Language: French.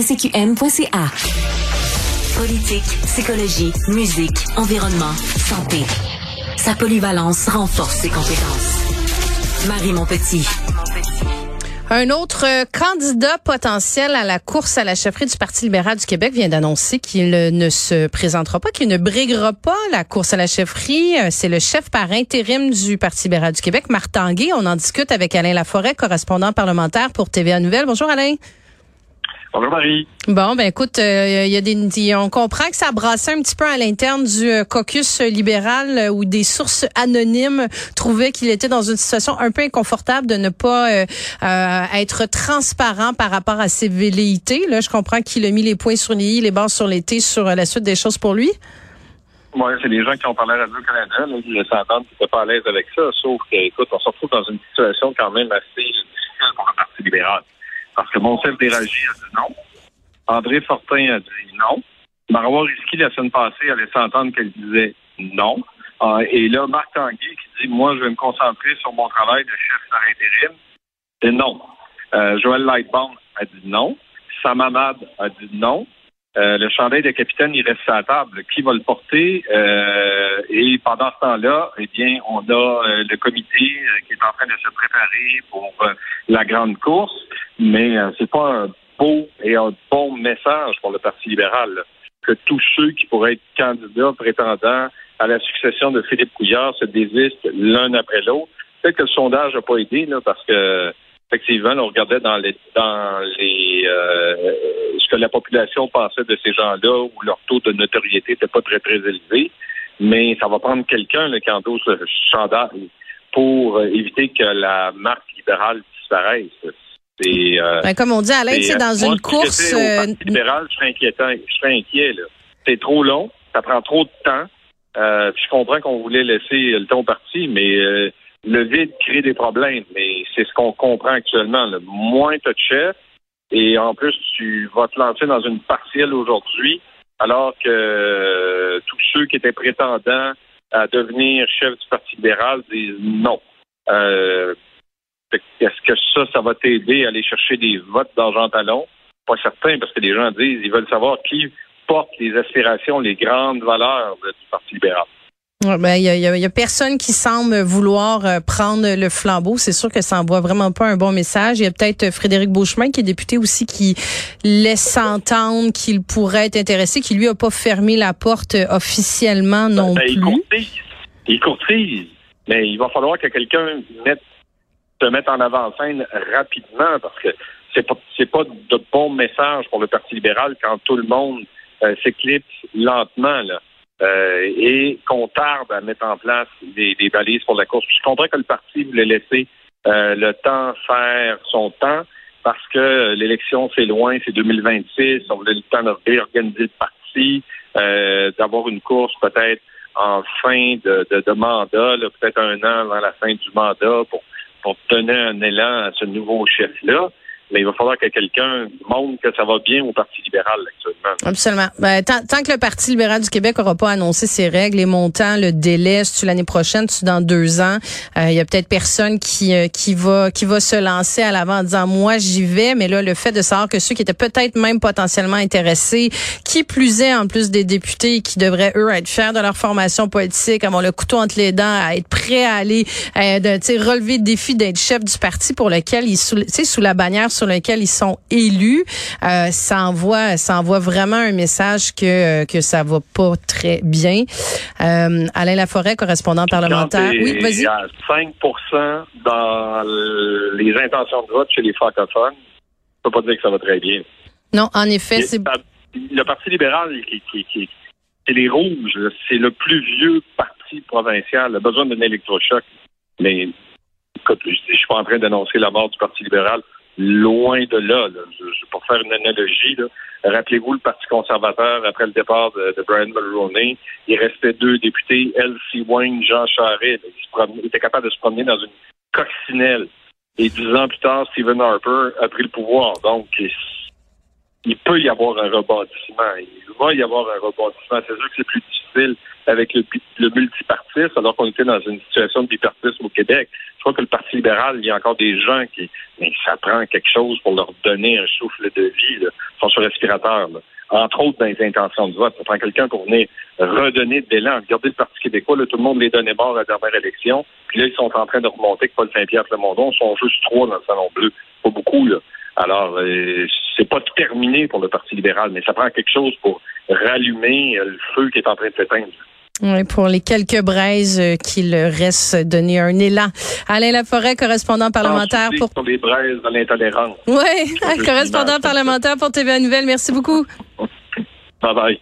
pcqm.ca. Politique, psychologie, musique, environnement, santé. Sa polyvalence renforce ses compétences. Marie Montpetit. Un autre euh, candidat potentiel à la course à la chefferie du Parti libéral du Québec vient d'annoncer qu'il ne se présentera pas, qu'il ne briguera pas la course à la chefferie. Euh, c'est le chef par intérim du Parti libéral du Québec, Marc Tanguay. On en discute avec Alain Laforêt, correspondant parlementaire pour TVA Nouvelle. Bonjour Alain. Bonjour Marie. Bon, ben écoute, euh, y a des, on comprend que ça a brassé un petit peu à l'interne du euh, caucus libéral euh, où des sources anonymes trouvaient qu'il était dans une situation un peu inconfortable de ne pas être transparent par rapport à ses velléités. Là, je comprends qu'il a mis les points sur les i, les barres sur les t sur la suite des choses pour lui. Oui, c'est des gens qui ont parlé à Radio-Canada, qui laissent entendre qu'ils n'étaient pas à l'aise avec ça, sauf qu'écoute, on se retrouve dans une situation quand même assez difficile pour le Parti libéral. Parce que Monsef Déragi a dit non. André Fortin a dit non. Marois Risky, la semaine passée, a laissé entendre qu'elle disait non. Euh, et là, Marc Tanguy qui dit Moi, je vais me concentrer sur mon travail de chef par intérim. Et non. Euh, Joël Lightbound a dit non. Sam a dit non. Euh, le chandail de capitaine, il reste à la table. Qui va le porter? Euh, et pendant ce temps-là, eh bien, on a euh, le comité qui est en train de se préparer pour la grande course, mais c'est pas un beau et un bon message pour le Parti libéral que tous ceux qui pourraient être candidats prétendants à la succession de Philippe Couillard se désistent l'un après l'autre. Peut-être que le sondage n'a pas aidé, là, parce que effectivement, on regardait dans les dans les euh, ce que la population pensait de ces gens-là, où leur taux de notoriété n'était pas très très élevé. Mais ça va prendre quelqu'un qui endosse le chandail pour euh, éviter que la marque libérale disparaisse. C'est, euh, ben, comme on dit, Alain, c'est dans une course. libéral, je serais inquiétant, je serais inquiet. Là. C'est trop long, ça prend trop de temps. puis je comprends qu'on voulait laisser le temps parti, mais le vide crée des problèmes, mais c'est ce qu'on comprend actuellement. Le Moins tu de chef, et en plus, tu vas te lancer dans une partielle aujourd'hui, alors que euh, tous ceux qui étaient prétendants à devenir chef du Parti libéral disent non. Euh, est-ce que ça, ça va t'aider à aller chercher des votes d'argent talon? Pas certain, parce que les gens disent, ils veulent savoir qui porte les aspirations, les grandes valeurs du Parti libéral. Il ben, y, a, y, a, personne qui semble vouloir euh, prendre le flambeau. C'est sûr que ça envoie vraiment pas un bon message. Il y a peut-être euh, Frédéric Beauchemin, qui est député aussi, qui laisse entendre qu'il pourrait être intéressé, qui lui a pas fermé la porte euh, officiellement ben, non ben, plus. Il courtise. il courtise. Mais il va falloir que quelqu'un mette, se mette en avant-scène rapidement parce que c'est pas, c'est pas de bon message pour le Parti libéral quand tout le monde s'éclipse lentement, là. Euh, et qu'on tarde à mettre en place des, balises pour la course. je comprends que le parti voulait laisser euh, le temps faire son temps parce que l'élection, c'est loin, c'est 2026. On voulait le temps de réorganiser le parti, euh, d'avoir une course peut-être en fin de, de, mandat, peut-être un an avant la fin du mandat pour, pour donner un élan à ce nouveau chef-là mais il va falloir que quelqu'un montre que ça va bien au Parti libéral actuellement. Absolument. Ben, tant, tant, que le Parti libéral du Québec n'aura pas annoncé ses règles, les montants, le délai, tu l'année prochaine, tu dans deux ans, euh, il y a peut-être personne qui euh, qui va qui va se lancer à l'avant en disant moi j'y vais, mais là le fait de savoir que ceux qui étaient peut-être même potentiellement intéressés, qui plus est en plus des députés qui devraient eux être fiers de leur formation politique, avoir le couteau entre les dents, à être prêts à aller euh, de, relever le défi d'être chef du parti pour lequel ils sous, sous la bannière sur lequel ils sont élus, euh, ça envoie ça envoie vraiment un message que euh, que ça va pas très bien. Euh, Alain Laforêt, correspondant parlementaire. Oui, vas-y. Il y a 5 dans les intentions de vote chez les francophones. On peut pas dire que ça va très bien. Non, en effet, c'est le Parti libéral qui, qui, c'est les rouges, c'est le plus vieux parti provincial, a besoin d'un électrochoc. Mais écoute, je, je suis pas en train d'annoncer la mort du Parti libéral loin de là. pour faire une analogie, rappelez-vous le Parti conservateur après le départ de, Brian Mulroney, il restait deux députés, Elsie Wayne, Jean Charest. Il, était capable de se promener dans une coccinelle. Et dix ans plus tard, Stephen Harper a pris le pouvoir. Donc, il, peut y avoir un rebondissement. Il va y avoir un rebondissement. C'est sûr que c'est plus difficile avec le, le multipartisme, alors qu'on était dans une situation de bipartisme au Québec. Je crois que le Parti libéral, il y a encore des gens qui, mais ça prend quelque chose pour leur donner un souffle de vie, là. Ils sont sur respirateur, entre autres dans les intentions de vote. Ça prend quelqu'un pour venir redonner de l'élan. Regardez le Parti québécois, là, tout le monde les donnait mort à la dernière élection, puis là, ils sont en train de remonter que Paul Saint-Pierre Plamondon sont juste trois dans le Salon Bleu. Pas beaucoup, là. Alors, euh, c'est pas terminé pour le Parti libéral, mais ça prend quelque chose pour rallumer euh, le feu qui est en train de s'éteindre. Oui, pour les quelques braises euh, qu'il reste, donner un élan. Alain Laforêt, correspondant parlementaire pour... les braises de l'intolérance. Oui, correspondant parlementaire pour TVA Nouvelle. Merci beaucoup. Bye bye.